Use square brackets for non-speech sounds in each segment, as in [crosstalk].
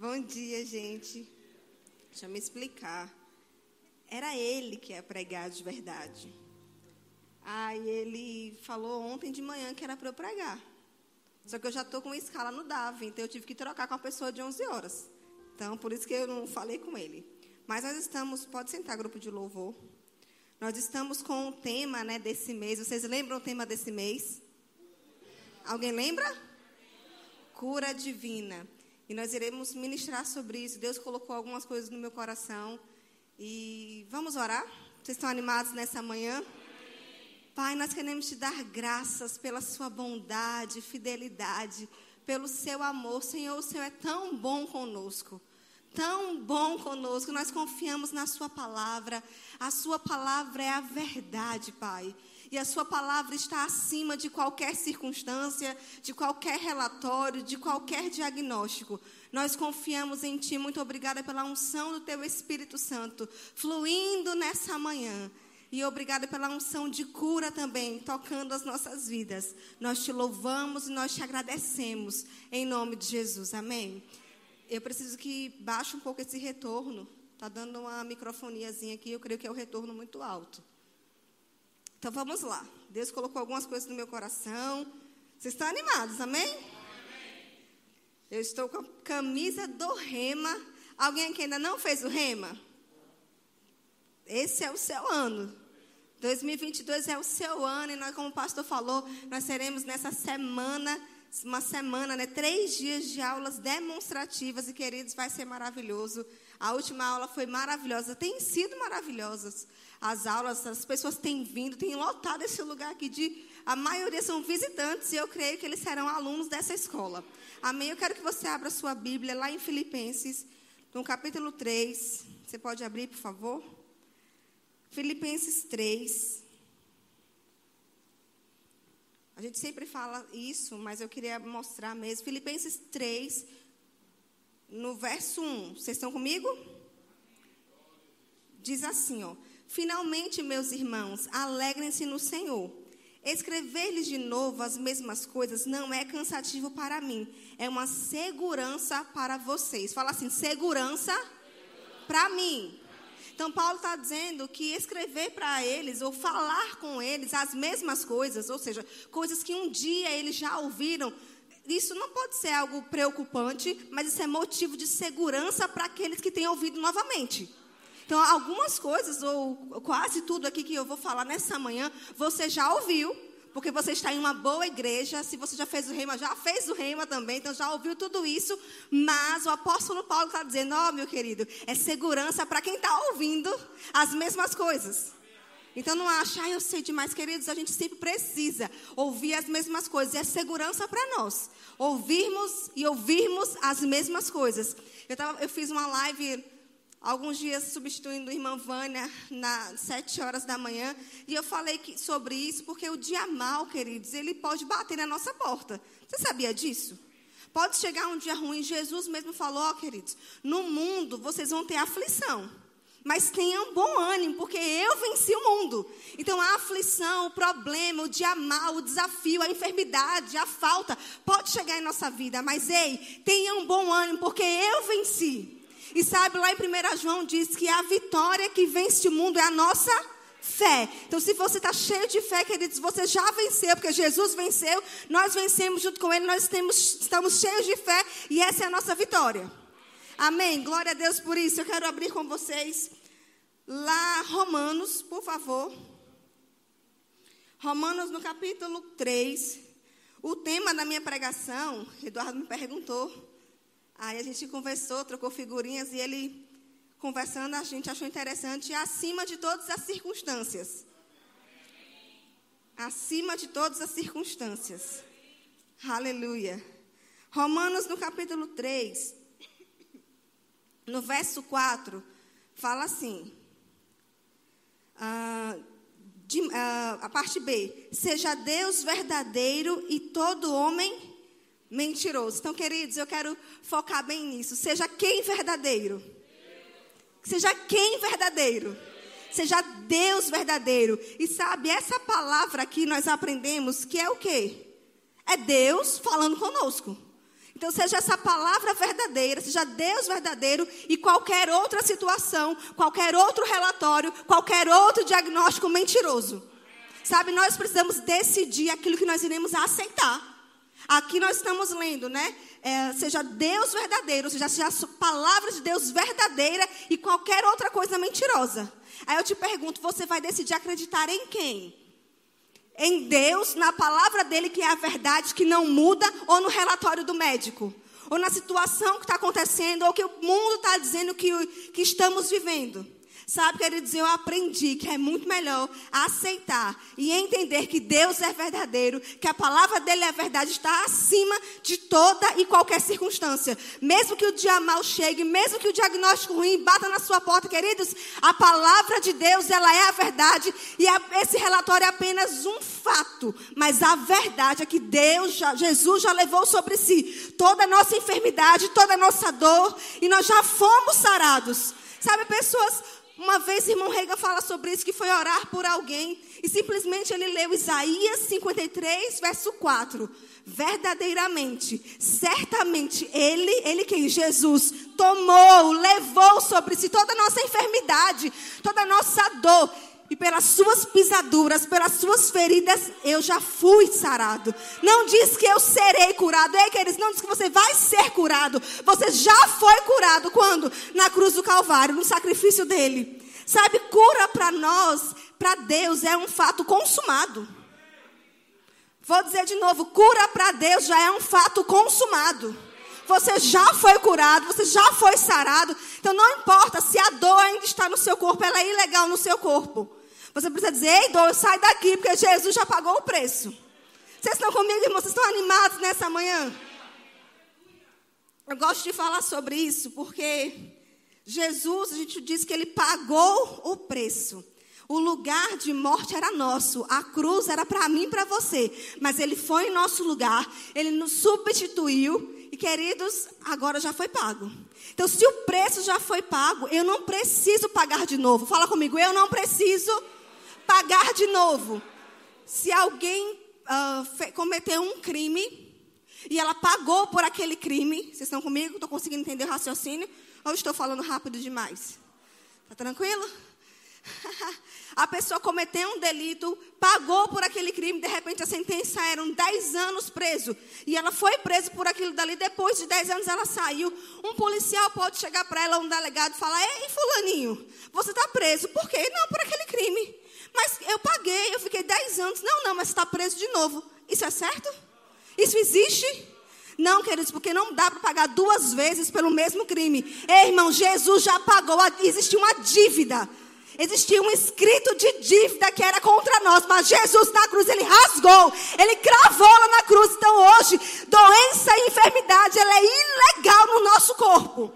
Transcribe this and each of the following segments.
Bom dia, gente. Deixa eu me explicar. Era ele que ia pregar de verdade. Aí ele falou ontem de manhã que era para eu pregar. Só que eu já estou com escala no DAV, então eu tive que trocar com a pessoa de 11 horas. Então, por isso que eu não falei com ele. Mas nós estamos, pode sentar, grupo de louvor. Nós estamos com o tema né, desse mês. Vocês lembram o tema desse mês? Alguém lembra? Cura divina. E nós iremos ministrar sobre isso. Deus colocou algumas coisas no meu coração. E vamos orar? Vocês estão animados nessa manhã? Pai, nós queremos te dar graças pela sua bondade, fidelidade, pelo seu amor. Senhor, o Senhor é tão bom conosco tão bom conosco. Nós confiamos na Sua palavra. A Sua palavra é a verdade, Pai. E a Sua palavra está acima de qualquer circunstância, de qualquer relatório, de qualquer diagnóstico. Nós confiamos em Ti. Muito obrigada pela unção do Teu Espírito Santo fluindo nessa manhã. E obrigada pela unção de cura também, tocando as nossas vidas. Nós te louvamos e nós te agradecemos. Em nome de Jesus. Amém. Eu preciso que baixe um pouco esse retorno. Está dando uma microfoniazinha aqui, eu creio que é o retorno muito alto. Então vamos lá. Deus colocou algumas coisas no meu coração. Vocês estão animados, amém? Eu estou com a camisa do Rema. Alguém aqui ainda não fez o Rema? Esse é o seu ano. 2022 é o seu ano e nós, como o pastor falou, nós seremos nessa semana, uma semana, né, três dias de aulas demonstrativas e queridos, vai ser maravilhoso. A última aula foi maravilhosa, tem sido maravilhosas as aulas, as pessoas têm vindo, têm lotado esse lugar aqui de. A maioria são visitantes e eu creio que eles serão alunos dessa escola. Amém? Eu quero que você abra sua Bíblia lá em Filipenses, no capítulo 3. Você pode abrir, por favor? Filipenses 3. A gente sempre fala isso, mas eu queria mostrar mesmo. Filipenses 3, no verso 1. Vocês estão comigo? Diz assim, ó. Finalmente, meus irmãos, alegrem-se no Senhor. Escrever-lhes de novo as mesmas coisas não é cansativo para mim, é uma segurança para vocês. Fala assim: segurança para mim. Então, Paulo está dizendo que escrever para eles ou falar com eles as mesmas coisas, ou seja, coisas que um dia eles já ouviram, isso não pode ser algo preocupante, mas isso é motivo de segurança para aqueles que têm ouvido novamente. Então, algumas coisas, ou quase tudo aqui que eu vou falar nessa manhã, você já ouviu, porque você está em uma boa igreja. Se você já fez o reima, já fez o reima também, então já ouviu tudo isso. Mas o apóstolo Paulo está dizendo: Ó, oh, meu querido, é segurança para quem está ouvindo as mesmas coisas. Então não acha, ah, eu sei demais, queridos, a gente sempre precisa ouvir as mesmas coisas, é segurança para nós. Ouvirmos e ouvirmos as mesmas coisas. Eu, tava, eu fiz uma live alguns dias substituindo a irmã Vânia nas sete horas da manhã, e eu falei que, sobre isso porque o dia mal, queridos, ele pode bater na nossa porta. Você sabia disso? Pode chegar um dia ruim. Jesus mesmo falou, queridos, no mundo vocês vão ter aflição. Mas tenham bom ânimo, porque eu venci o mundo. Então a aflição, o problema, o dia mal, o desafio, a enfermidade, a falta, pode chegar em nossa vida. Mas ei, tenham bom ânimo, porque eu venci. E sabe, lá em 1 João diz que a vitória que vence o mundo é a nossa fé. Então, se você está cheio de fé, queridos, você já venceu, porque Jesus venceu, nós vencemos junto com Ele, nós temos, estamos cheios de fé e essa é a nossa vitória. Amém. Glória a Deus por isso. Eu quero abrir com vocês lá Romanos, por favor. Romanos no capítulo 3. O tema da minha pregação, Eduardo me perguntou, Aí a gente conversou, trocou figurinhas e ele, conversando, a gente achou interessante, acima de todas as circunstâncias. Acima de todas as circunstâncias. Aleluia. Romanos, no capítulo 3, no verso 4, fala assim. Ah, de, ah, a parte B. Seja Deus verdadeiro e todo homem mentiroso. Então, queridos, eu quero focar bem nisso. Seja quem verdadeiro. Seja quem verdadeiro. Seja Deus verdadeiro. E sabe, essa palavra aqui nós aprendemos que é o quê? É Deus falando conosco. Então, seja essa palavra verdadeira, seja Deus verdadeiro e qualquer outra situação, qualquer outro relatório, qualquer outro diagnóstico mentiroso. Sabe, nós precisamos decidir aquilo que nós iremos aceitar. Aqui nós estamos lendo, né? É, seja Deus verdadeiro, seja, seja a palavra de Deus verdadeira e qualquer outra coisa mentirosa. Aí eu te pergunto: você vai decidir acreditar em quem? em Deus, na palavra dele, que é a verdade, que não muda, ou no relatório do médico, ou na situação que está acontecendo, ou que o mundo está dizendo que, que estamos vivendo. Sabe, queridos, eu aprendi que é muito melhor aceitar e entender que Deus é verdadeiro, que a palavra dele é verdade, está acima de toda e qualquer circunstância. Mesmo que o dia mal chegue, mesmo que o diagnóstico ruim bata na sua porta, queridos, a palavra de Deus, ela é a verdade e esse relatório é apenas um fato, mas a verdade é que Deus, já, Jesus já levou sobre si toda a nossa enfermidade, toda a nossa dor e nós já fomos sarados. Sabe, pessoas uma vez irmão Reagan fala sobre isso, que foi orar por alguém e simplesmente ele leu Isaías 53, verso 4. Verdadeiramente, certamente, ele, ele quem? Jesus, tomou, levou sobre si toda a nossa enfermidade, toda a nossa dor e pelas suas pisaduras, pelas suas feridas, eu já fui sarado. Não diz que eu serei curado. Ei, queridos, não diz que você vai ser curado. Você já foi curado. Quando? Na cruz do Calvário, no sacrifício dele. Sabe, cura para nós, para Deus, é um fato consumado. Vou dizer de novo: cura para Deus já é um fato consumado. Você já foi curado, você já foi sarado. Então não importa se a dor ainda está no seu corpo, ela é ilegal no seu corpo. Você precisa dizer, ei, dor, sai daqui, porque Jesus já pagou o preço. Vocês estão comigo, irmãos? Vocês estão animados nessa manhã? Eu gosto de falar sobre isso, porque Jesus, a gente diz que ele pagou o preço. O lugar de morte era nosso, a cruz era para mim e para você, mas ele foi em nosso lugar, ele nos substituiu e queridos, agora já foi pago. Então, se o preço já foi pago, eu não preciso pagar de novo. Fala comigo, eu não preciso pagar de novo. Se alguém uh, cometeu um crime e ela pagou por aquele crime, vocês estão comigo? Estou conseguindo entender o raciocínio? Ou estou falando rápido demais? Tá tranquilo? [laughs] a pessoa cometeu um delito, pagou por aquele crime, de repente a sentença era 10 anos preso. E ela foi presa por aquilo dali, depois de 10 anos ela saiu. Um policial pode chegar para ela, um delegado, e falar: Ei, Fulaninho, você está preso. Por quê? Não, por aquele crime. Mas eu paguei, eu fiquei 10 anos. Não, não, mas está preso de novo. Isso é certo? Isso existe? Não, queridos, porque não dá para pagar duas vezes pelo mesmo crime. Ei, irmão, Jesus já pagou, existe uma dívida. Existia um escrito de dívida que era contra nós, mas Jesus na cruz, ele rasgou, ele cravou lá na cruz. Então hoje, doença e enfermidade, ela é ilegal no nosso corpo.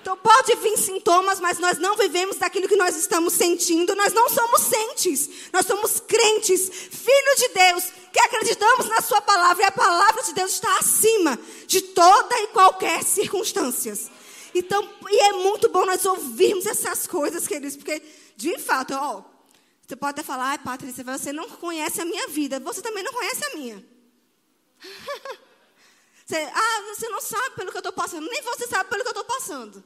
Então pode vir sintomas, mas nós não vivemos daquilo que nós estamos sentindo. Nós não somos sentes, nós somos crentes, filhos de Deus, que acreditamos na Sua palavra. E a palavra de Deus está acima de toda e qualquer circunstâncias. Então, e é muito bom nós ouvirmos essas coisas, queridos, porque, de fato, ó, você pode até falar, ai, Patrícia, você não conhece a minha vida, você também não conhece a minha. [laughs] Você, ah, você não sabe pelo que eu estou passando. Nem você sabe pelo que eu estou passando.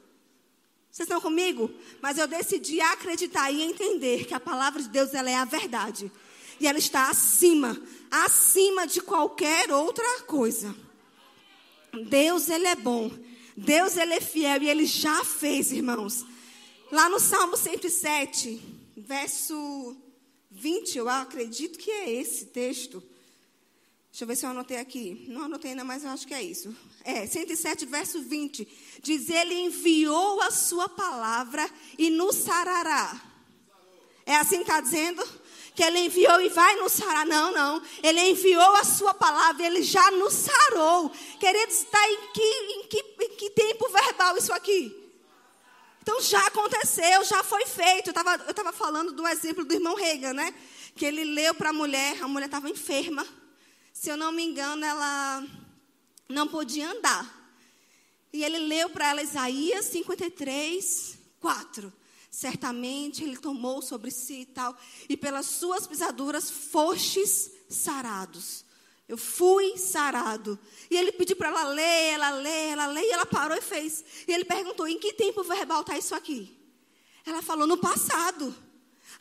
Vocês estão comigo? Mas eu decidi acreditar e entender que a palavra de Deus ela é a verdade. E ela está acima, acima de qualquer outra coisa. Deus, ele é bom. Deus, ele é fiel e ele já fez, irmãos. Lá no Salmo 107, verso 20, eu acredito que é esse texto. Deixa eu ver se eu anotei aqui. Não anotei ainda, mas eu acho que é isso. É, 107, verso 20. Diz: Ele enviou a sua palavra e nos sarará. É assim que está dizendo? Que ele enviou e vai nos sarar. Não, não. Ele enviou a sua palavra e ele já nos sarou. Queridos, está em que, em, que, em que tempo verbal isso aqui? Então já aconteceu, já foi feito. Eu estava falando do exemplo do irmão Reagan, né? Que ele leu para a mulher, a mulher estava enferma se eu não me engano, ela não podia andar. E ele leu para ela Isaías 53, 4. Certamente ele tomou sobre si e tal, e pelas suas pisaduras fostes sarados. Eu fui sarado. E ele pediu para ela ler, ela ler, ela ler, e ela parou e fez. E ele perguntou: em que tempo verbal está isso aqui? Ela falou: no passado.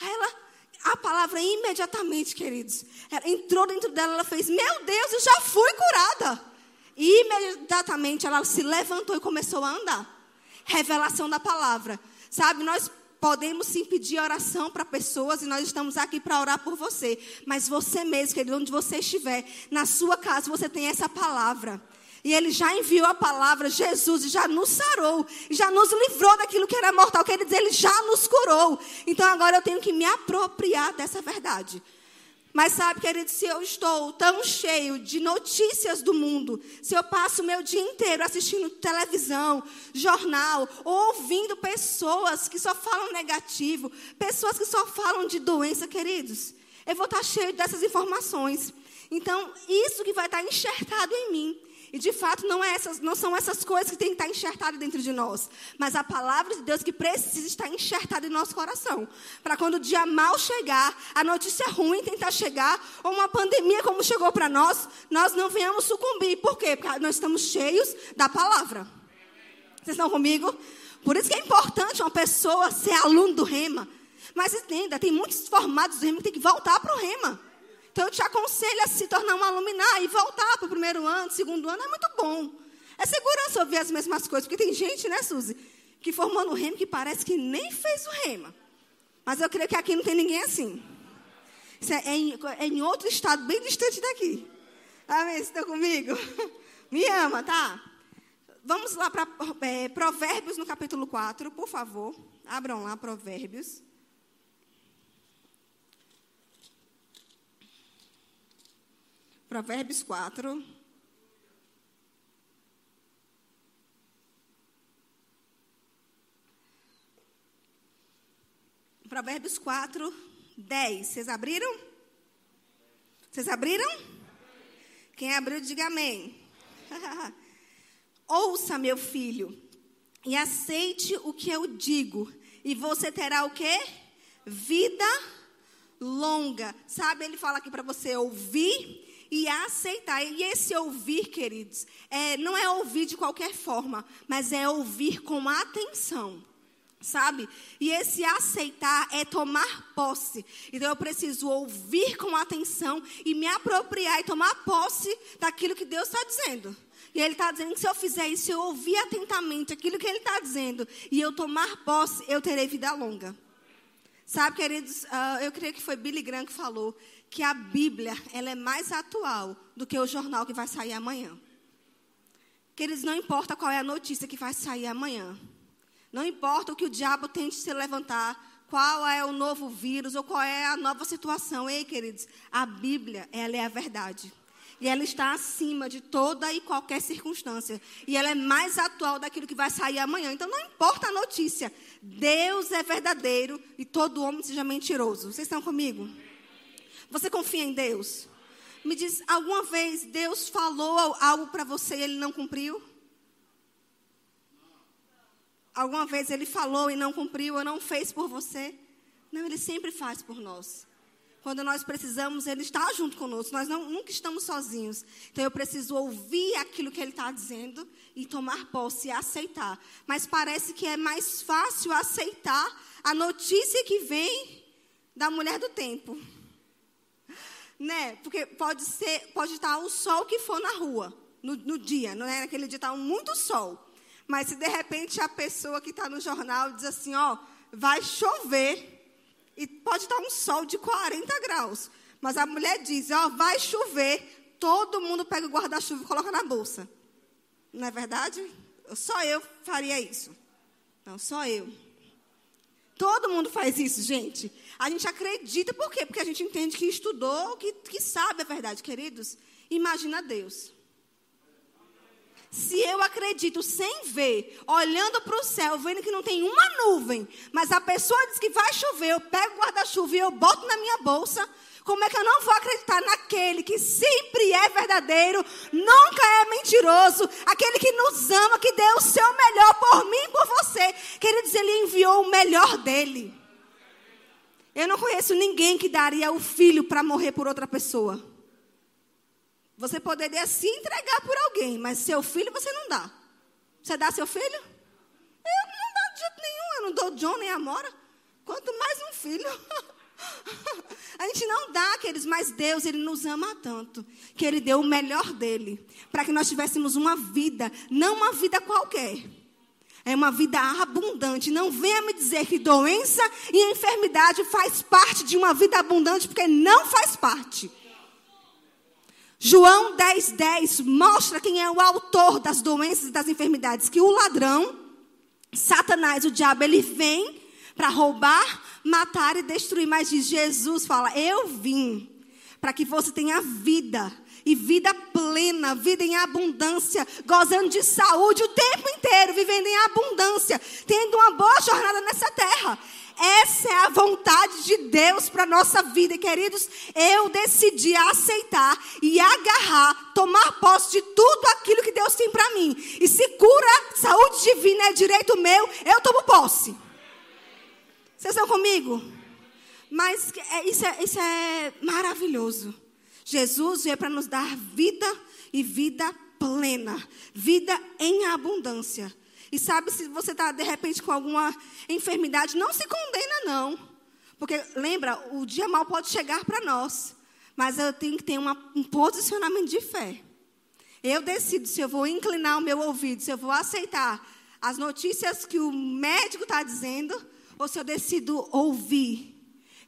Aí ela, a palavra imediatamente, queridos, ela entrou dentro dela, ela fez: Meu Deus, eu já fui curada. E imediatamente ela se levantou e começou a andar. Revelação da palavra. Sabe, nós podemos sim pedir oração para pessoas e nós estamos aqui para orar por você. Mas você mesmo, querido, onde você estiver, na sua casa, você tem essa palavra. E ele já enviou a palavra, Jesus, e já nos sarou, e já nos livrou daquilo que era mortal. Quer dizer, ele já nos curou. Então agora eu tenho que me apropriar dessa verdade. Mas sabe, querido, se eu estou tão cheio de notícias do mundo, se eu passo o meu dia inteiro assistindo televisão, jornal, ouvindo pessoas que só falam negativo, pessoas que só falam de doença, queridos, eu vou estar cheio dessas informações. Então, isso que vai estar enxertado em mim. E de fato não, é essas, não são essas coisas que têm que estar enxertadas dentro de nós, mas a palavra de Deus que precisa estar enxertada em nosso coração. Para quando o dia mal chegar, a notícia ruim tentar chegar, ou uma pandemia como chegou para nós, nós não venhamos sucumbir. Por quê? Porque nós estamos cheios da palavra. Vocês estão comigo? Por isso que é importante uma pessoa ser aluno do rema. Mas entenda, tem muitos formados do rema que tem que voltar para o rema. Então eu te aconselho a se tornar um aluminar e voltar para o primeiro ano, segundo ano, é muito bom. É segurança ouvir as mesmas coisas, porque tem gente, né, Suzy, que formou no remo que parece que nem fez o rema. Mas eu creio que aqui não tem ninguém assim. Isso é, é, em, é em, outro estado, bem distante daqui. Amém? Vocês estão comigo? [laughs] Me ama, tá? Vamos lá para é, Provérbios no capítulo 4, por favor. Abram lá Provérbios. Provérbios 4. Provérbios 4, 10. Vocês abriram? Vocês abriram? Quem abriu, diga amém. [laughs] Ouça, meu filho, e aceite o que eu digo, e você terá o quê? Vida longa. Sabe, ele fala aqui para você ouvir e aceitar. E esse ouvir, queridos, é, não é ouvir de qualquer forma, mas é ouvir com atenção. Sabe? E esse aceitar é tomar posse. Então eu preciso ouvir com atenção e me apropriar e tomar posse daquilo que Deus está dizendo. E Ele está dizendo que se eu fizer isso, eu ouvir atentamente aquilo que Ele está dizendo e eu tomar posse, eu terei vida longa. Sabe, queridos, uh, eu creio que foi Billy Graham que falou que a Bíblia ela é mais atual do que o jornal que vai sair amanhã. Queridos, não importa qual é a notícia que vai sair amanhã. Não importa o que o diabo tente se levantar, qual é o novo vírus ou qual é a nova situação. Ei, queridos, a Bíblia, ela é a verdade. E ela está acima de toda e qualquer circunstância. E ela é mais atual daquilo que vai sair amanhã. Então não importa a notícia. Deus é verdadeiro e todo homem seja mentiroso. Vocês estão comigo? Você confia em Deus? Me diz, alguma vez Deus falou algo para você e ele não cumpriu? Alguma vez ele falou e não cumpriu ou não fez por você? Não, ele sempre faz por nós. Quando nós precisamos, ele está junto conosco. Nós não, nunca estamos sozinhos. Então eu preciso ouvir aquilo que ele está dizendo e tomar posse e aceitar. Mas parece que é mais fácil aceitar a notícia que vem da mulher do tempo né? Porque pode ser, pode estar o sol que for na rua, no, no dia, não é? Naquele dia está muito sol. Mas se de repente a pessoa que está no jornal diz assim, ó, vai chover, e pode estar um sol de 40 graus, mas a mulher diz, ó, vai chover, todo mundo pega o guarda-chuva e coloca na bolsa. Não é verdade? Só eu faria isso. Não, só eu. Todo mundo faz isso, gente. A gente acredita, por quê? Porque a gente entende que estudou, que, que sabe a verdade, queridos. Imagina Deus. Se eu acredito sem ver, olhando para o céu, vendo que não tem uma nuvem, mas a pessoa diz que vai chover, eu pego o guarda-chuva e eu boto na minha bolsa, como é que eu não vou acreditar naquele que sempre é verdadeiro, nunca é mentiroso, aquele que nos ama, que deu o seu melhor por mim e por você? Queridos, ele enviou o melhor dele. Eu não conheço ninguém que daria o filho para morrer por outra pessoa. Você poderia se entregar por alguém, mas seu filho você não dá. Você dá seu filho? Eu não dou de jeito nenhum. Eu não dou John nem Amora. Quanto mais um filho. [laughs] A gente não dá aqueles, mas Deus, Ele nos ama tanto, que Ele deu o melhor dele, para que nós tivéssemos uma vida, não uma vida qualquer. É uma vida abundante. Não venha me dizer que doença e enfermidade faz parte de uma vida abundante, porque não faz parte. João 10, 10 mostra quem é o autor das doenças e das enfermidades. Que o ladrão, Satanás, o diabo, ele vem para roubar, matar e destruir. Mas diz, Jesus fala: Eu vim para que você tenha vida. E vida plena, vida em abundância, gozando de saúde o tempo inteiro, vivendo em abundância, tendo uma boa jornada nessa terra. Essa é a vontade de Deus para a nossa vida. Queridos, eu decidi aceitar e agarrar, tomar posse de tudo aquilo que Deus tem para mim. E se cura, saúde divina é direito meu, eu tomo posse. Vocês estão comigo? Mas é, isso, é, isso é maravilhoso. Jesus veio para nos dar vida e vida plena, vida em abundância. E sabe, se você está de repente com alguma enfermidade, não se condena, não. Porque lembra, o dia mal pode chegar para nós. Mas eu tenho que ter uma, um posicionamento de fé. Eu decido se eu vou inclinar o meu ouvido, se eu vou aceitar as notícias que o médico está dizendo, ou se eu decido ouvir,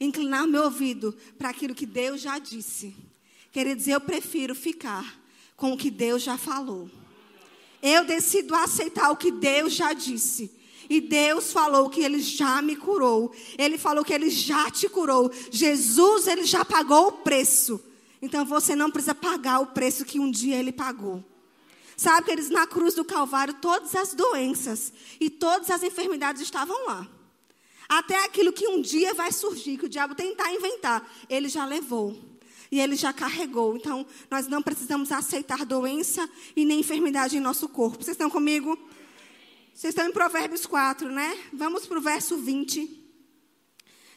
inclinar o meu ouvido para aquilo que Deus já disse. Quer dizer, eu prefiro ficar com o que Deus já falou. Eu decido aceitar o que Deus já disse. E Deus falou que Ele já me curou. Ele falou que Ele já te curou. Jesus, Ele já pagou o preço. Então você não precisa pagar o preço que um dia Ele pagou. Sabe que eles na cruz do Calvário, todas as doenças e todas as enfermidades estavam lá. Até aquilo que um dia vai surgir, que o diabo tentar inventar, ele já levou e ele já carregou. Então, nós não precisamos aceitar doença e nem enfermidade em nosso corpo. Vocês estão comigo? Vocês estão em Provérbios 4, né? Vamos para o verso 20.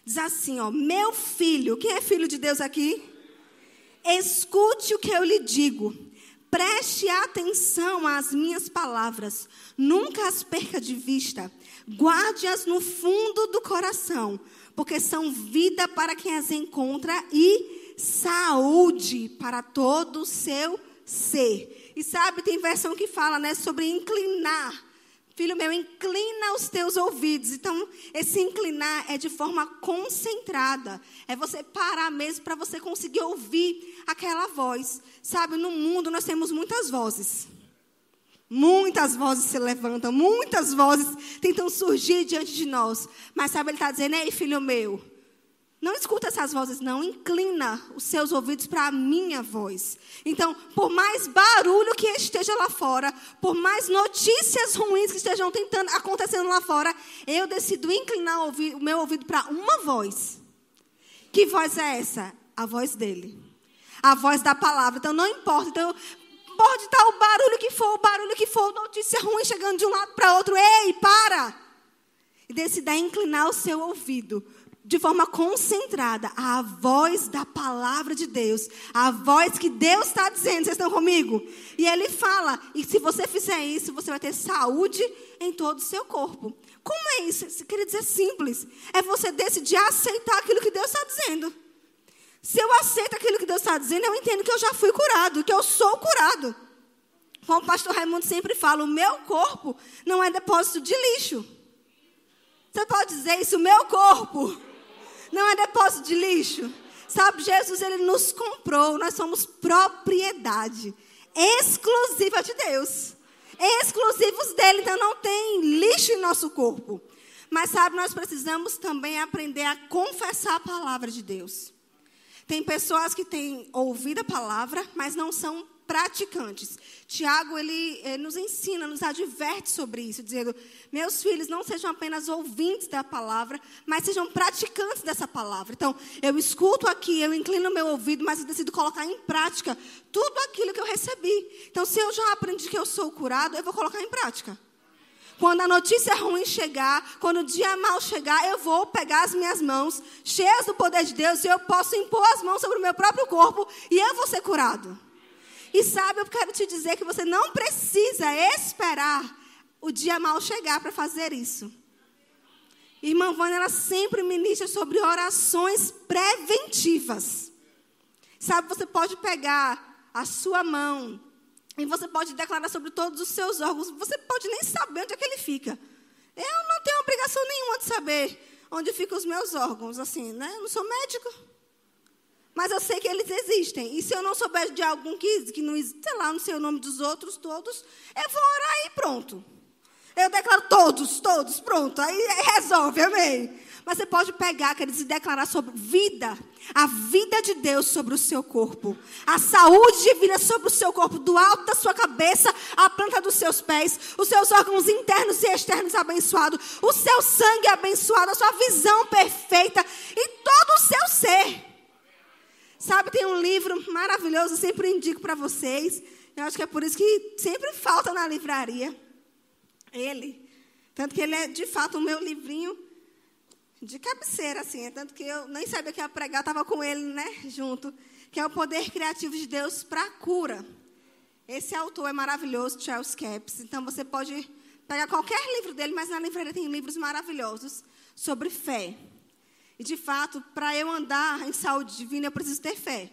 Diz assim, ó: Meu filho, quem é filho de Deus aqui? Escute o que eu lhe digo. Preste atenção às minhas palavras. Nunca as perca de vista. Guarde-as no fundo do coração, porque são vida para quem as encontra e saúde para todo o seu ser. E sabe, tem versão que fala, né, sobre inclinar. Filho meu, inclina os teus ouvidos. Então, esse inclinar é de forma concentrada. É você parar mesmo para você conseguir ouvir aquela voz. Sabe, no mundo nós temos muitas vozes. Muitas vozes se levantam, muitas vozes tentam surgir diante de nós. Mas sabe, ele está dizendo, ei, filho meu, não escuta essas vozes, não. Inclina os seus ouvidos para a minha voz. Então, por mais barulho que esteja lá fora, por mais notícias ruins que estejam tentando acontecendo lá fora, eu decido inclinar o, meu ouvido para uma voz. Que voz é essa? A voz dele. A voz da palavra. Então, não importa. Então, pode estar o barulho que for, o barulho que for, notícia ruim chegando de um lado para outro. Ei, para! E decida inclinar o seu ouvido de forma concentrada a voz da palavra de Deus, a voz que Deus está dizendo. Vocês estão comigo? E ele fala: e se você fizer isso, você vai ter saúde em todo o seu corpo. Como é isso? Queria dizer simples. É você decidir aceitar aquilo que Deus está dizendo. Se eu aceito aquilo que Deus está dizendo, eu entendo que eu já fui curado, que eu sou curado. Como o pastor Raimundo sempre fala, o meu corpo não é depósito de lixo. Você pode dizer isso, o meu corpo não é depósito de lixo. Sabe, Jesus, ele nos comprou, nós somos propriedade exclusiva de Deus. Exclusivos dele, então não tem lixo em nosso corpo. Mas sabe, nós precisamos também aprender a confessar a palavra de Deus. Tem pessoas que têm ouvido a palavra, mas não são praticantes. Tiago, ele, ele, nos ensina, nos adverte sobre isso, dizendo: Meus filhos, não sejam apenas ouvintes da palavra, mas sejam praticantes dessa palavra. Então, eu escuto aqui, eu inclino meu ouvido, mas eu decido colocar em prática tudo aquilo que eu recebi. Então, se eu já aprendi que eu sou curado, eu vou colocar em prática. Quando a notícia ruim chegar, quando o dia mal chegar, eu vou pegar as minhas mãos, cheias do poder de Deus, e eu posso impor as mãos sobre o meu próprio corpo, e eu vou ser curado. E sabe, eu quero te dizer que você não precisa esperar o dia mal chegar para fazer isso. Irmã Vânia, ela sempre ministra sobre orações preventivas. Sabe, você pode pegar a sua mão e você pode declarar sobre todos os seus órgãos. Você pode nem saber onde é que ele fica. Eu não tenho obrigação nenhuma de saber onde ficam os meus órgãos, assim, né? Eu não sou médico. Mas eu sei que eles existem. E se eu não souber de algum que, que não, sei lá, não sei o nome dos outros todos, eu vou orar e pronto. Eu declaro todos, todos, pronto. Aí resolve, amém. Mas você pode pegar, queridos, e declarar sobre vida, a vida de Deus sobre o seu corpo, a saúde divina sobre o seu corpo, do alto da sua cabeça à planta dos seus pés, os seus órgãos internos e externos abençoados, o seu sangue abençoado, a sua visão perfeita e todo o seu ser. Sabe, tem um livro maravilhoso, eu sempre indico para vocês. Eu acho que é por isso que sempre falta na livraria. Ele. Tanto que ele é, de fato, o meu livrinho de cabeceira, assim. É tanto que eu nem sabia que ia pregar, estava com ele, né, junto. Que é o Poder Criativo de Deus para a Cura. Esse autor é maravilhoso, Charles Capps. Então, você pode pegar qualquer livro dele, mas na livraria tem livros maravilhosos sobre fé. E, de fato, para eu andar em saúde divina, eu preciso ter fé.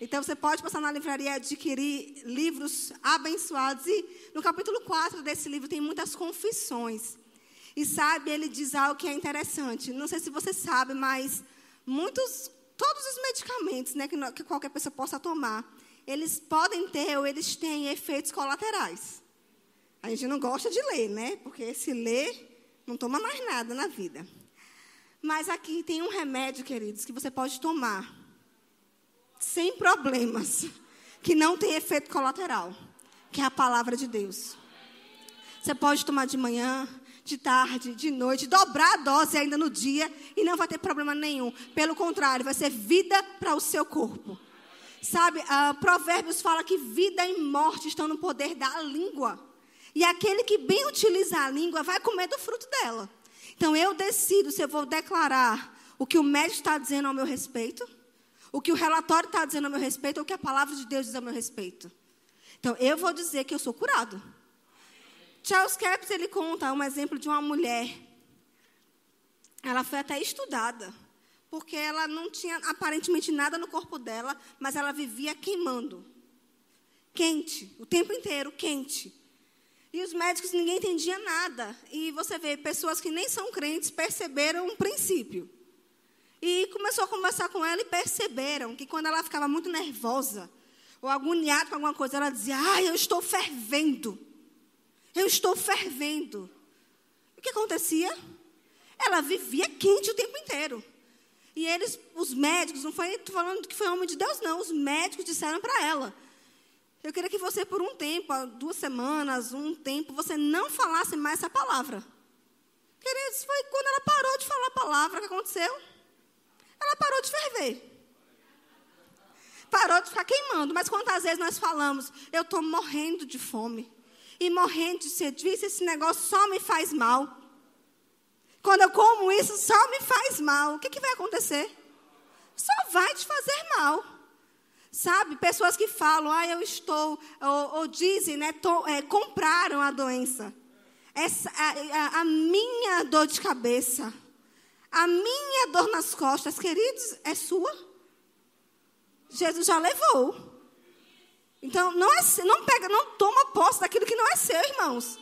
Então, você pode passar na livraria e adquirir livros abençoados. E no capítulo 4 desse livro tem muitas confissões. E sabe, ele diz algo que é interessante. Não sei se você sabe, mas muitos, todos os medicamentos né, que, que qualquer pessoa possa tomar, eles podem ter ou eles têm efeitos colaterais. A gente não gosta de ler, né? Porque se ler, não toma mais nada na vida. Mas aqui tem um remédio, queridos, que você pode tomar sem problemas, que não tem efeito colateral, que é a palavra de Deus. Você pode tomar de manhã, de tarde, de noite, dobrar a dose ainda no dia e não vai ter problema nenhum. Pelo contrário, vai ser vida para o seu corpo. Sabe, uh, Provérbios fala que vida e morte estão no poder da língua. E aquele que bem utiliza a língua vai comer do fruto dela. Então eu decido se eu vou declarar o que o médico está dizendo ao meu respeito, o que o relatório está dizendo ao meu respeito, ou o que a palavra de Deus diz ao meu respeito. Então eu vou dizer que eu sou curado. Charles Capps ele conta um exemplo de uma mulher. Ela foi até estudada, porque ela não tinha aparentemente nada no corpo dela, mas ela vivia queimando. Quente, o tempo inteiro quente. E os médicos, ninguém entendia nada. E você vê, pessoas que nem são crentes perceberam um princípio. E começou a conversar com ela e perceberam que quando ela ficava muito nervosa, ou agoniada com alguma coisa, ela dizia: Ai, eu estou fervendo. Eu estou fervendo. O que acontecia? Ela vivia quente o tempo inteiro. E eles, os médicos, não foi falando que foi homem de Deus, não. Os médicos disseram para ela: eu queria que você, por um tempo, duas semanas, um tempo, você não falasse mais essa palavra. Queridos, foi quando ela parou de falar a palavra que aconteceu. Ela parou de ferver. Parou de ficar queimando. Mas quantas vezes nós falamos, eu estou morrendo de fome. E morrendo de sede. Isso, esse negócio só me faz mal. Quando eu como isso, só me faz mal. O que, que vai acontecer? Só vai te fazer mal. Sabe, pessoas que falam, ah, eu estou, ou, ou dizem, né, é, compraram a doença. Essa, a, a, a, minha dor de cabeça, a minha dor nas costas, queridos, é sua. Jesus já levou. Então, não, é, não pega, não toma posse daquilo que não é seu, irmãos.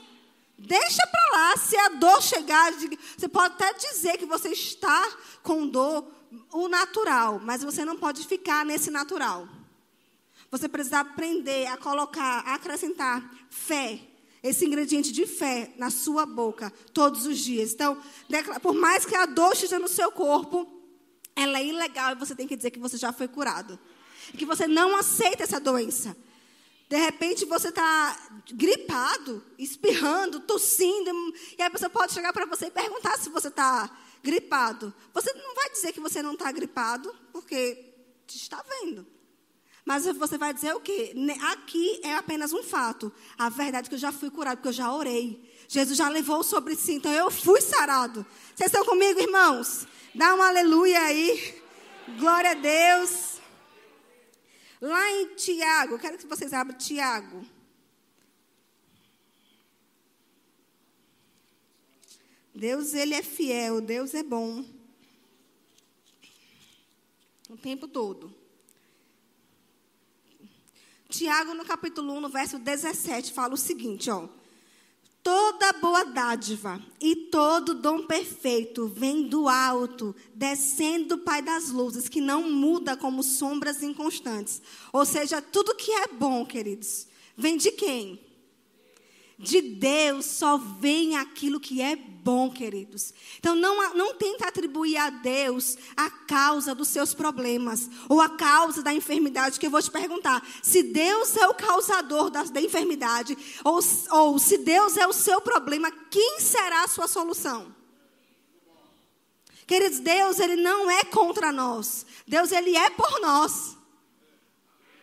Deixa para lá, se a dor chegar, você pode até dizer que você está com dor, o natural, mas você não pode ficar nesse natural. Você precisa aprender a colocar, a acrescentar fé, esse ingrediente de fé na sua boca todos os dias. Então, por mais que a dor esteja no seu corpo, ela é ilegal e você tem que dizer que você já foi curado. E que você não aceita essa doença. De repente você está gripado, espirrando, tossindo, e a pessoa pode chegar para você e perguntar se você está gripado. Você não vai dizer que você não está gripado, porque te está vendo. Mas você vai dizer o quê? Aqui é apenas um fato. A verdade é que eu já fui curado, porque eu já orei. Jesus já levou sobre si, então eu fui sarado. Vocês estão comigo, irmãos? Dá um aleluia aí. Glória a Deus. Lá em Tiago, quero que vocês abram Tiago. Deus, ele é fiel, Deus é bom. O tempo todo. Tiago, no capítulo 1, no verso 17, fala o seguinte, ó. Toda boa dádiva e todo dom perfeito vem do alto, descendo do Pai das luzes, que não muda como sombras inconstantes. Ou seja, tudo que é bom, queridos, vem de quem? De Deus só vem aquilo que é bom, queridos. Então não, não tenta atribuir a Deus a causa dos seus problemas ou a causa da enfermidade, que eu vou te perguntar. Se Deus é o causador da, da enfermidade, ou, ou se Deus é o seu problema, quem será a sua solução? Queridos, Deus, Ele não é contra nós. Deus, Ele é por nós.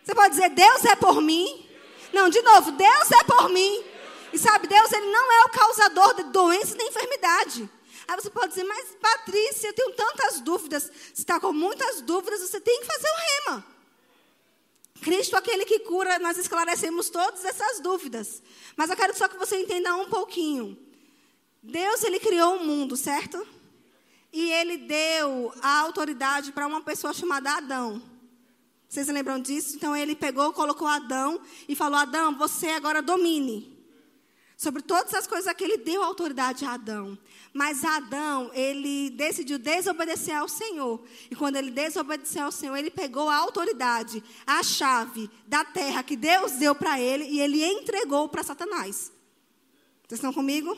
Você pode dizer, Deus é por mim? Não, de novo, Deus é por mim. E sabe, Deus ele não é o causador de doença nem enfermidade. Aí você pode dizer, mas Patrícia, eu tenho tantas dúvidas. Se está com muitas dúvidas, você tem que fazer o rema. Cristo, aquele que cura, nós esclarecemos todas essas dúvidas. Mas eu quero só que você entenda um pouquinho. Deus, ele criou o mundo, certo? E ele deu a autoridade para uma pessoa chamada Adão. Vocês lembram disso? Então ele pegou, colocou Adão e falou: Adão, você agora domine sobre todas as coisas que ele deu autoridade a Adão. Mas Adão, ele decidiu desobedecer ao Senhor. E quando ele desobedeceu ao Senhor, ele pegou a autoridade, a chave da terra que Deus deu para ele e ele entregou para Satanás. Vocês estão comigo?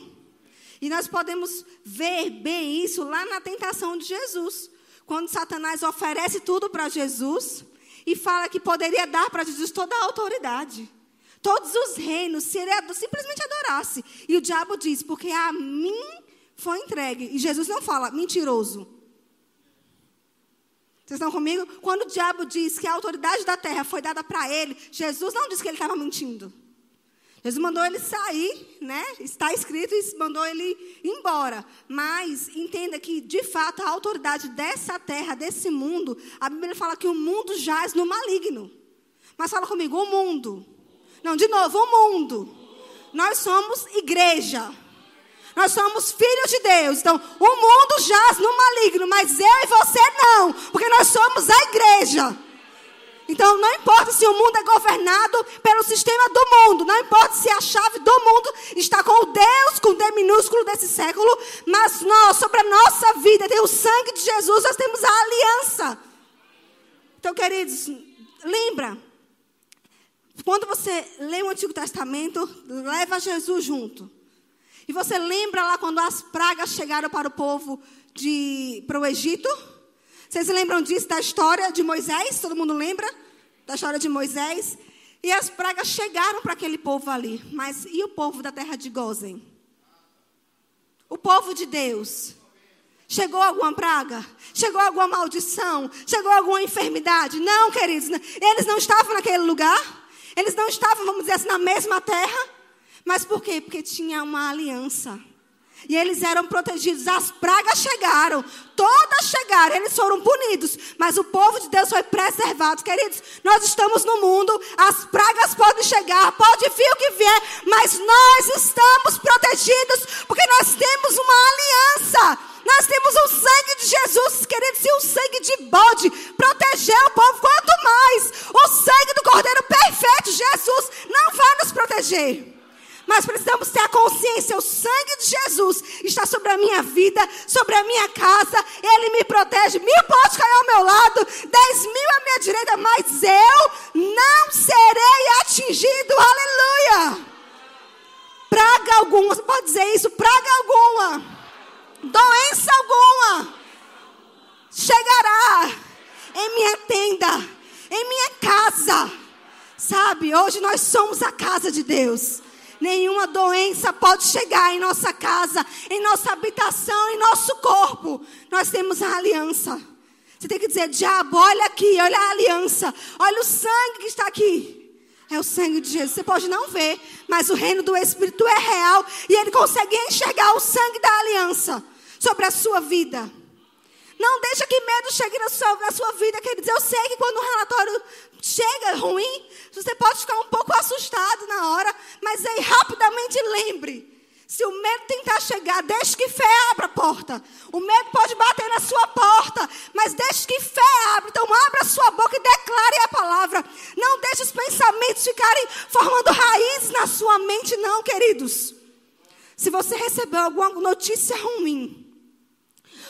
E nós podemos ver bem isso lá na tentação de Jesus. Quando Satanás oferece tudo para Jesus e fala que poderia dar para Jesus toda a autoridade todos os reinos se ele simplesmente adorasse. E o diabo diz: Porque a mim foi entregue. E Jesus não fala mentiroso. Vocês estão comigo? Quando o diabo diz que a autoridade da terra foi dada para ele, Jesus não disse que ele estava mentindo. Jesus mandou ele sair, né? Está escrito e mandou ele embora. Mas entenda que, de fato, a autoridade dessa terra, desse mundo, a Bíblia fala que o mundo jaz no maligno. Mas fala comigo, o mundo não, de novo, o mundo. Nós somos igreja. Nós somos filhos de Deus. Então, o mundo jaz no maligno, mas eu e você não, porque nós somos a igreja. Então, não importa se o mundo é governado pelo sistema do mundo, não importa se a chave do mundo está com o Deus, com o D minúsculo desse século, mas nós, sobre a nossa vida, tem o sangue de Jesus, nós temos a aliança. Então, queridos, lembra, quando você lê o Antigo Testamento, leva Jesus junto. E você lembra lá quando as pragas chegaram para o povo de para o Egito? Vocês lembram disso da história de Moisés? Todo mundo lembra da história de Moisés? E as pragas chegaram para aquele povo ali. Mas e o povo da terra de Gozen? O povo de Deus. Chegou alguma praga? Chegou alguma maldição? Chegou alguma enfermidade? Não, queridos. Eles não estavam naquele lugar. Eles não estavam, vamos dizer assim, na mesma terra. Mas por quê? Porque tinha uma aliança. E eles eram protegidos. As pragas chegaram, todas chegaram, eles foram punidos. Mas o povo de Deus foi preservado. Queridos, nós estamos no mundo, as pragas podem chegar, pode vir o que vier, mas nós estamos protegidos, porque nós temos uma aliança. Nós temos o sangue de Jesus, queridos, e o sangue de bode proteger o povo, quanto mais o sangue do Cordeiro perfeito, Jesus, não vai nos proteger. Mas precisamos ter a consciência: o sangue de Jesus está sobre a minha vida, sobre a minha casa. Ele me protege. Mil pode cair ao meu lado, dez mil à minha direita, mas eu não serei atingido. Aleluia! Praga alguma, você pode dizer isso? Praga alguma doença alguma chegará em minha tenda, em minha casa. Sabe, hoje nós somos a casa de Deus. Nenhuma doença pode chegar em nossa casa, em nossa habitação, em nosso corpo. Nós temos a aliança. Você tem que dizer, diabo, olha aqui, olha a aliança, olha o sangue que está aqui. É o sangue de Jesus. Você pode não ver, mas o reino do Espírito é real e ele consegue enxergar o sangue da aliança sobre a sua vida. Não deixa que medo chegue na sua, na sua vida, queridos. Eu sei que quando um relatório chega ruim, você pode ficar um pouco assustado na hora, mas aí rapidamente lembre. Se o medo tentar chegar, deixe que fé abra a porta. O medo pode bater na sua porta, mas deixe que fé abra. Então abra a sua boca e declare a palavra. Não deixe os pensamentos ficarem formando raízes na sua mente, não, queridos. Se você recebeu alguma notícia ruim,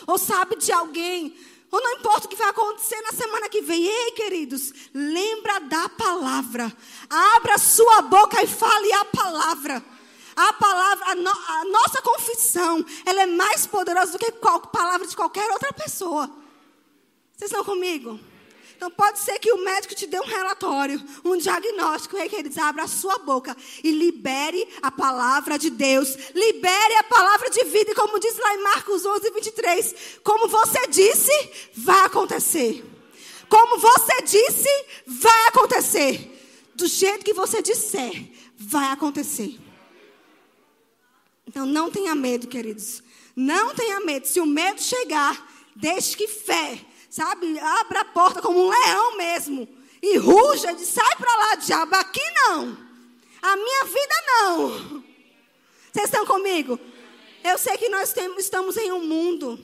ou sabe de alguém, ou não importa o que vai acontecer na semana que vem, ei, queridos, lembra da palavra. Abra a sua boca e fale a palavra. A palavra, a, no, a nossa confissão, ela é mais poderosa do que qual, palavra de qualquer outra pessoa. Vocês estão comigo? Então pode ser que o médico te dê um relatório, um diagnóstico, e que ele abra a sua boca e libere a palavra de Deus. Libere a palavra de vida. E como diz lá em Marcos 11, 23, como você disse, vai acontecer. Como você disse, vai acontecer. Do jeito que você disser, vai acontecer. Então não tenha medo, queridos. Não tenha medo. Se o medo chegar, deixe que fé, sabe, abra a porta como um leão mesmo. E ruja sai para lá, diabo. Aqui não. A minha vida não. Vocês estão comigo? Eu sei que nós temos, estamos em um mundo.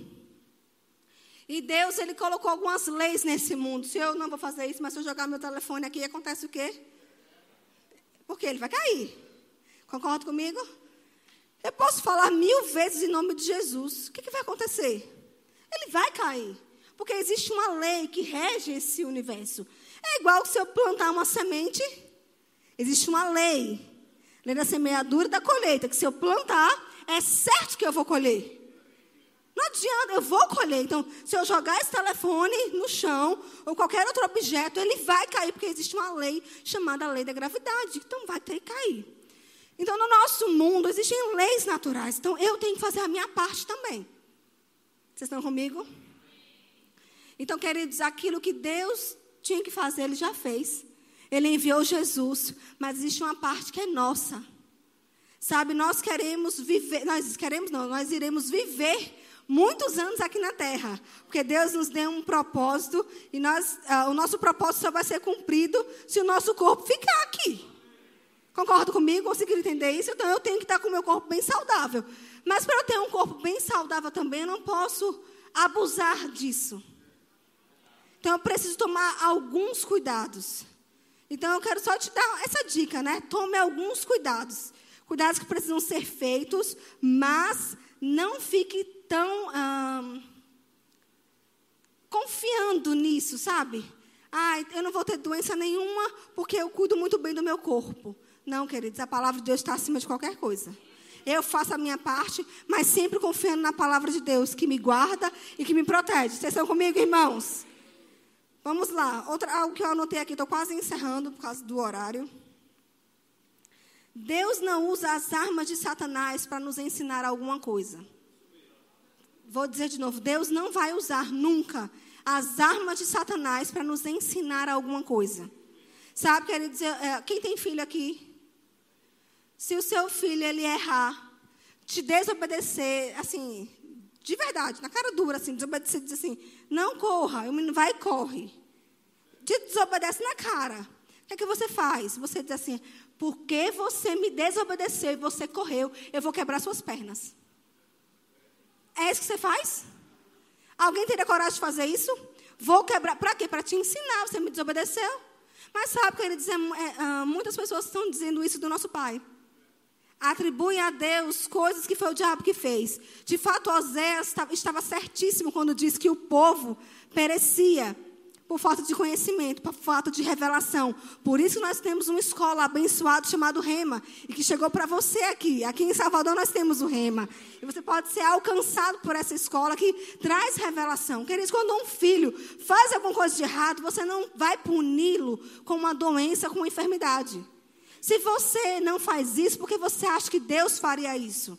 E Deus, Ele colocou algumas leis nesse mundo. Se eu não vou fazer isso, mas se eu jogar meu telefone aqui, acontece o quê? Porque ele vai cair. Concorda comigo? Eu posso falar mil vezes em nome de Jesus. O que, que vai acontecer? Ele vai cair. Porque existe uma lei que rege esse universo. É igual se eu plantar uma semente. Existe uma lei. Lei da semeadura e da colheita. Que se eu plantar, é certo que eu vou colher. Não adianta, eu vou colher. Então, se eu jogar esse telefone no chão ou qualquer outro objeto, ele vai cair, porque existe uma lei chamada lei da gravidade. Então, vai ter que cair. Então, no nosso mundo, existem leis naturais. Então, eu tenho que fazer a minha parte também. Vocês estão comigo? Então, queridos, aquilo que Deus tinha que fazer, Ele já fez. Ele enviou Jesus, mas existe uma parte que é nossa. Sabe, nós queremos viver, nós queremos não, nós iremos viver muitos anos aqui na terra, porque Deus nos deu um propósito e nós, uh, o nosso propósito só vai ser cumprido se o nosso corpo ficar aqui. Concorda comigo? Conseguiram entender isso? Então eu tenho que estar com o meu corpo bem saudável. Mas para eu ter um corpo bem saudável também, eu não posso abusar disso. Então eu preciso tomar alguns cuidados. Então eu quero só te dar essa dica, né? Tome alguns cuidados. Cuidados que precisam ser feitos, mas não fique tão confiando nisso, sabe? Ah, eu não vou ter doença nenhuma porque eu cuido muito bem do meu corpo. Não, queridos, a palavra de Deus está acima de qualquer coisa. Eu faço a minha parte, mas sempre confiando na palavra de Deus, que me guarda e que me protege. Vocês estão comigo, irmãos? Vamos lá. Outra, algo que eu anotei aqui, estou quase encerrando por causa do horário. Deus não usa as armas de Satanás para nos ensinar alguma coisa. Vou dizer de novo: Deus não vai usar nunca as armas de Satanás para nos ensinar alguma coisa. Sabe, quer dizer, é, quem tem filho aqui? Se o seu filho ele errar, te desobedecer, assim, de verdade, na cara dura, assim, desobedecer, diz assim, não corra, o menino vai e corre. Te desobedece na cara. O que é que você faz? Você diz assim, porque você me desobedeceu e você correu, eu vou quebrar suas pernas. É isso que você faz? Alguém teria coragem de fazer isso? Vou quebrar. Para quê? Para te ensinar. Você me desobedeceu. Mas sabe, queridos, é, é, muitas pessoas estão dizendo isso do nosso pai atribuem a Deus coisas que foi o diabo que fez. De fato, Oséias estava certíssimo quando disse que o povo perecia por falta de conhecimento, por falta de revelação. Por isso nós temos uma escola abençoada chamada Rema, e que chegou para você aqui. Aqui em Salvador nós temos o Rema. E você pode ser alcançado por essa escola que traz revelação. Queridos, quando um filho faz alguma coisa de errado, você não vai puni-lo com uma doença, com uma enfermidade. Se você não faz isso, porque você acha que Deus faria isso?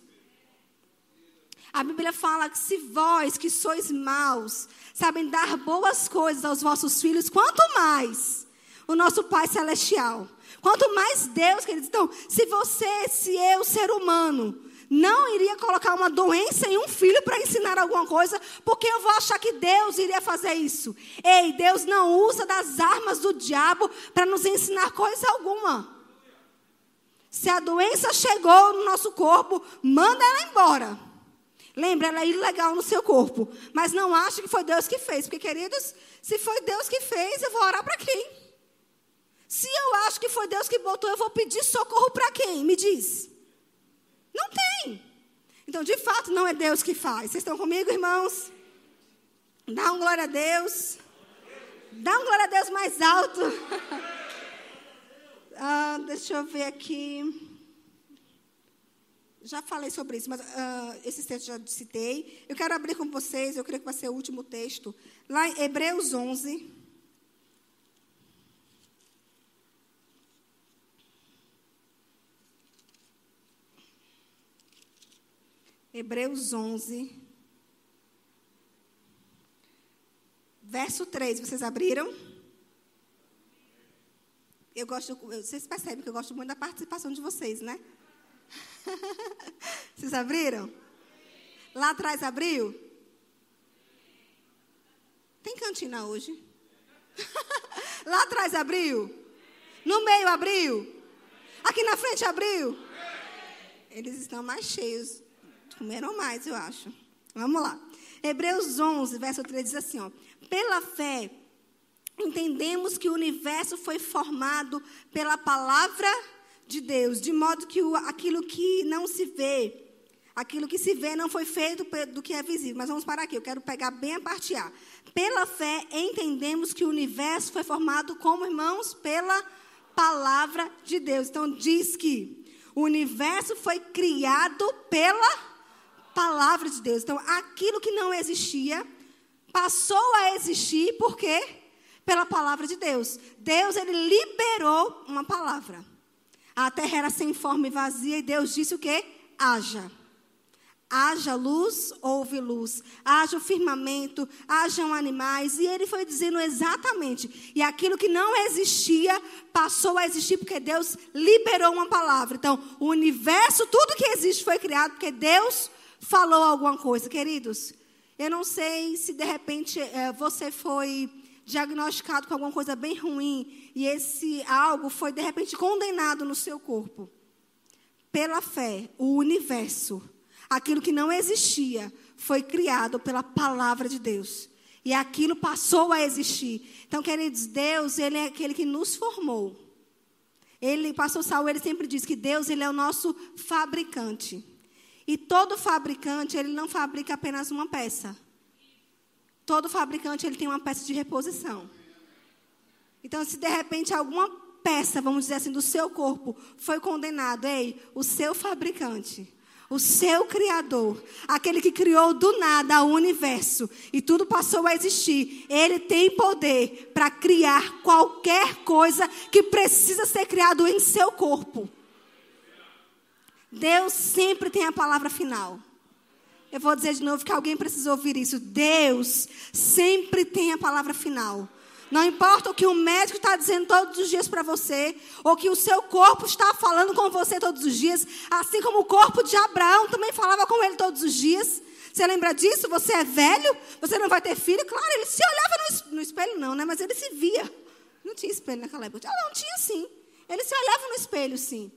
A Bíblia fala que se vós, que sois maus, sabem dar boas coisas aos vossos filhos, quanto mais o nosso Pai Celestial. Quanto mais Deus, queridos. Então, se você, se eu, ser humano, não iria colocar uma doença em um filho para ensinar alguma coisa, porque eu vou achar que Deus iria fazer isso. Ei, Deus não usa das armas do diabo para nos ensinar coisa alguma. Se a doença chegou no nosso corpo, manda ela embora. Lembra, ela é ilegal no seu corpo. Mas não acha que foi Deus que fez. Porque, queridos, se foi Deus que fez, eu vou orar para quem? Se eu acho que foi Deus que botou, eu vou pedir socorro para quem? Me diz. Não tem. Então, de fato, não é Deus que faz. Vocês estão comigo, irmãos? Dá um glória a Deus. Dá um glória a Deus mais alto. [laughs] ah, deixa eu ver aqui. Já falei sobre isso, mas uh, esses textos já citei. Eu quero abrir com vocês, eu creio que vai ser o último texto. Lá em Hebreus 11. Hebreus 11. Verso 3, vocês abriram? Eu gosto, vocês percebem que eu gosto muito da participação de vocês, né? [laughs] Vocês abriram? Lá atrás abriu? Tem cantina hoje? [laughs] Lá atrás abriu? No meio abriu? Aqui na frente abriu? Eles estão mais cheios. Comeram mais, eu acho. Vamos lá. Hebreus 11, verso 3 diz assim: ó, Pela fé, entendemos que o universo foi formado pela palavra de Deus, de modo que o, aquilo que não se vê, aquilo que se vê não foi feito do que é visível. Mas vamos parar aqui, eu quero pegar bem a parte A. Pela fé, entendemos que o universo foi formado como irmãos pela palavra de Deus. Então, diz que o universo foi criado pela palavra de Deus. Então, aquilo que não existia passou a existir por quê? Pela palavra de Deus. Deus, ele liberou uma palavra. A terra era sem forma e vazia, e Deus disse o quê? Haja. Haja luz, houve luz. Haja o firmamento, hajam animais. E ele foi dizendo exatamente. E aquilo que não existia, passou a existir porque Deus liberou uma palavra. Então, o universo, tudo que existe foi criado porque Deus falou alguma coisa. Queridos, eu não sei se de repente é, você foi diagnosticado com alguma coisa bem ruim e esse algo foi de repente condenado no seu corpo. Pela fé, o universo, aquilo que não existia, foi criado pela palavra de Deus. E aquilo passou a existir. Então, queridos, Deus, ele é aquele que nos formou. Ele, pastor Saul, ele sempre diz que Deus, ele é o nosso fabricante. E todo fabricante, ele não fabrica apenas uma peça. Todo fabricante ele tem uma peça de reposição. Então, se de repente alguma peça, vamos dizer assim, do seu corpo foi condenado, ei, o seu fabricante, o seu criador, aquele que criou do nada o universo e tudo passou a existir, ele tem poder para criar qualquer coisa que precisa ser criado em seu corpo. Deus sempre tem a palavra final. Eu vou dizer de novo que alguém precisa ouvir isso. Deus sempre tem a palavra final. Não importa o que o médico está dizendo todos os dias para você, ou que o seu corpo está falando com você todos os dias, assim como o corpo de Abraão também falava com ele todos os dias. Você lembra disso? Você é velho? Você não vai ter filho? Claro, ele se olhava no espelho, não, né? Mas ele se via. Não tinha espelho naquela época. Ah, não, tinha sim. Ele se olhava no espelho, sim.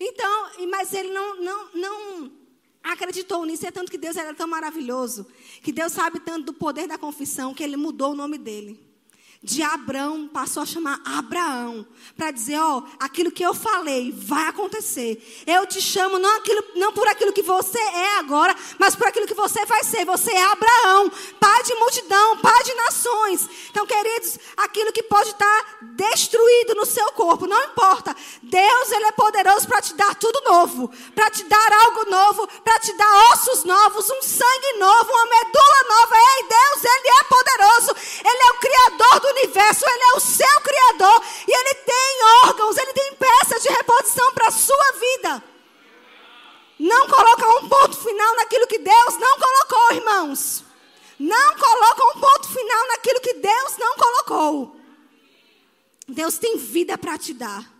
Então, mas ele não, não, não acreditou nisso. É tanto que Deus era tão maravilhoso, que Deus sabe tanto do poder da confissão, que ele mudou o nome dele de Abraão passou a chamar Abraão, para dizer, ó, oh, aquilo que eu falei vai acontecer. Eu te chamo não, aquilo, não por aquilo que você é agora, mas por aquilo que você vai ser. Você é Abraão, pai de multidão, pai de nações. Então, queridos, aquilo que pode estar destruído no seu corpo, não importa. Deus, ele é poderoso para te dar tudo novo, para te dar algo novo, para te dar ossos novos, um sangue novo, uma medula nova. Ei, Deus, ele é poderoso. Ele é o criador do universo, Ele é o seu Criador e Ele tem órgãos, Ele tem peças de reposição para a sua vida. Não coloca um ponto final naquilo que Deus não colocou, irmãos. Não coloca um ponto final naquilo que Deus não colocou. Deus tem vida para te dar.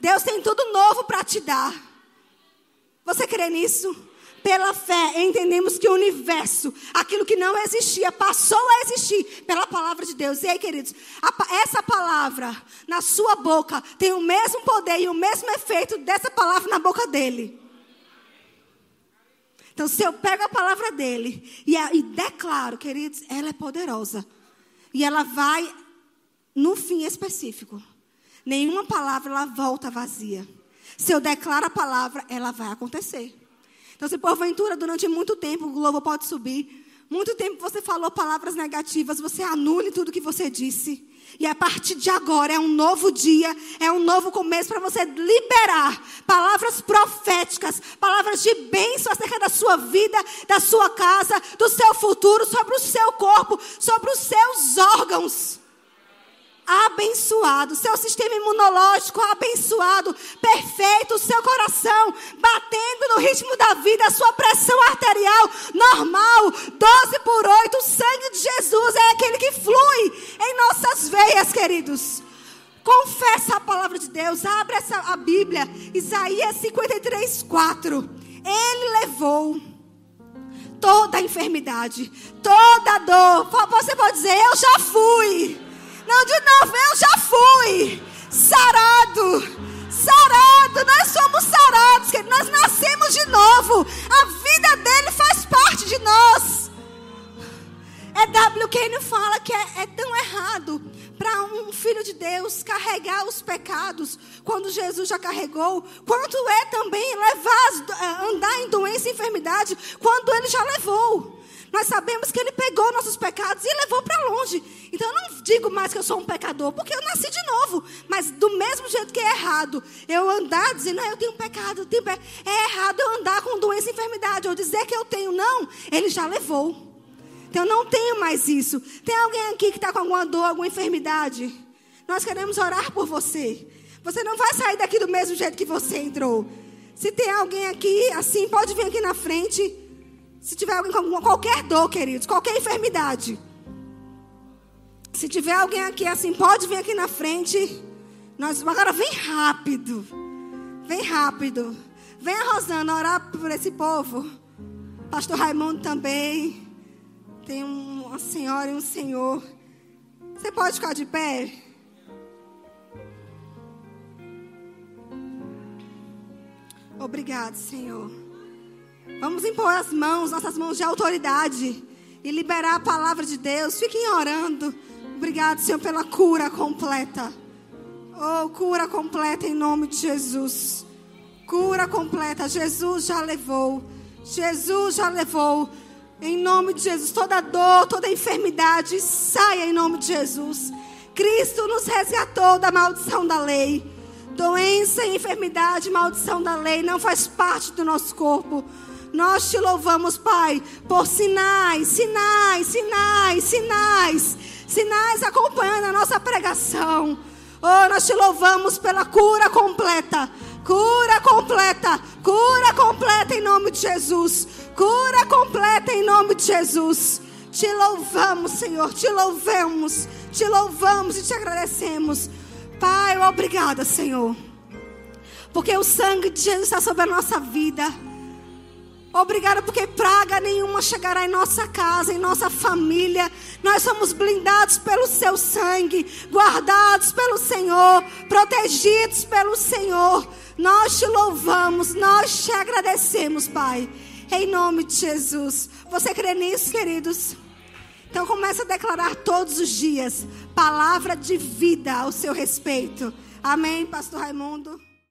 Deus tem tudo novo para te dar. Você crê nisso? Pela fé, entendemos que o universo, aquilo que não existia, passou a existir pela palavra de Deus. E aí, queridos, a, essa palavra na sua boca tem o mesmo poder e o mesmo efeito dessa palavra na boca dele. Então, se eu pego a palavra dele e, e declaro, queridos, ela é poderosa. E ela vai no fim específico. Nenhuma palavra ela volta vazia. Se eu declaro a palavra, ela vai acontecer. Então, se porventura durante muito tempo o globo pode subir, muito tempo você falou palavras negativas, você anule tudo que você disse. E a partir de agora é um novo dia, é um novo começo para você liberar palavras proféticas, palavras de bênção acerca da sua vida, da sua casa, do seu futuro, sobre o seu corpo, sobre os seus órgãos abençoado, seu sistema imunológico abençoado, perfeito, seu coração batendo no ritmo da vida, a sua pressão arterial normal, 12 por 8, o sangue de Jesus é aquele que flui em nossas veias, queridos. Confessa a palavra de Deus, abre essa, a Bíblia, Isaías 53, 4. Ele levou toda a enfermidade, toda a dor. Você pode dizer, eu já fui. Não, de novo, eu já fui sarado. Sarado, nós somos sarados, nós nascemos de novo. A vida dele faz parte de nós. É W. Kane fala que é, é tão errado para um filho de Deus carregar os pecados quando Jesus já carregou, quanto é também levar, andar em doença e enfermidade quando ele já levou. Nós sabemos que Ele pegou nossos pecados e levou para longe. Então eu não digo mais que eu sou um pecador, porque eu nasci de novo. Mas do mesmo jeito que é errado eu andar dizendo, ah, eu tenho pecado, eu tenho pe... é errado eu andar com doença e enfermidade, ou dizer que eu tenho. Não, Ele já levou. Então eu não tenho mais isso. Tem alguém aqui que está com alguma dor, alguma enfermidade? Nós queremos orar por você. Você não vai sair daqui do mesmo jeito que você entrou. Se tem alguém aqui assim, pode vir aqui na frente. Se tiver alguém com qualquer dor, queridos, qualquer enfermidade. Se tiver alguém aqui assim, pode vir aqui na frente. Nós, agora vem rápido. Vem rápido. Venha, Rosana, orar por esse povo. Pastor Raimundo também. Tem uma senhora e um senhor. Você pode ficar de pé? Obrigado, Senhor. Vamos impor as mãos, nossas mãos de autoridade e liberar a palavra de Deus. Fiquem orando. Obrigado, Senhor, pela cura completa. Oh, cura completa em nome de Jesus. Cura completa. Jesus já levou. Jesus já levou. Em nome de Jesus, toda dor, toda enfermidade, saia em nome de Jesus. Cristo nos resgatou da maldição da lei. Doença, enfermidade, maldição da lei não faz parte do nosso corpo. Nós te louvamos, Pai, por sinais, sinais, sinais, sinais, sinais acompanhando a nossa pregação. Oh, nós te louvamos pela cura completa. Cura completa, cura completa em nome de Jesus. Cura completa em nome de Jesus. Te louvamos, Senhor, te louvamos, te louvamos e te agradecemos. Pai, obrigada, Senhor. Porque o sangue de Jesus está sobre a nossa vida. Obrigada porque praga nenhuma chegará em nossa casa, em nossa família. Nós somos blindados pelo seu sangue, guardados pelo Senhor, protegidos pelo Senhor. Nós te louvamos, nós te agradecemos, Pai. Em nome de Jesus. Você crê nisso, queridos? Então comece a declarar todos os dias palavra de vida ao seu respeito. Amém, pastor Raimundo.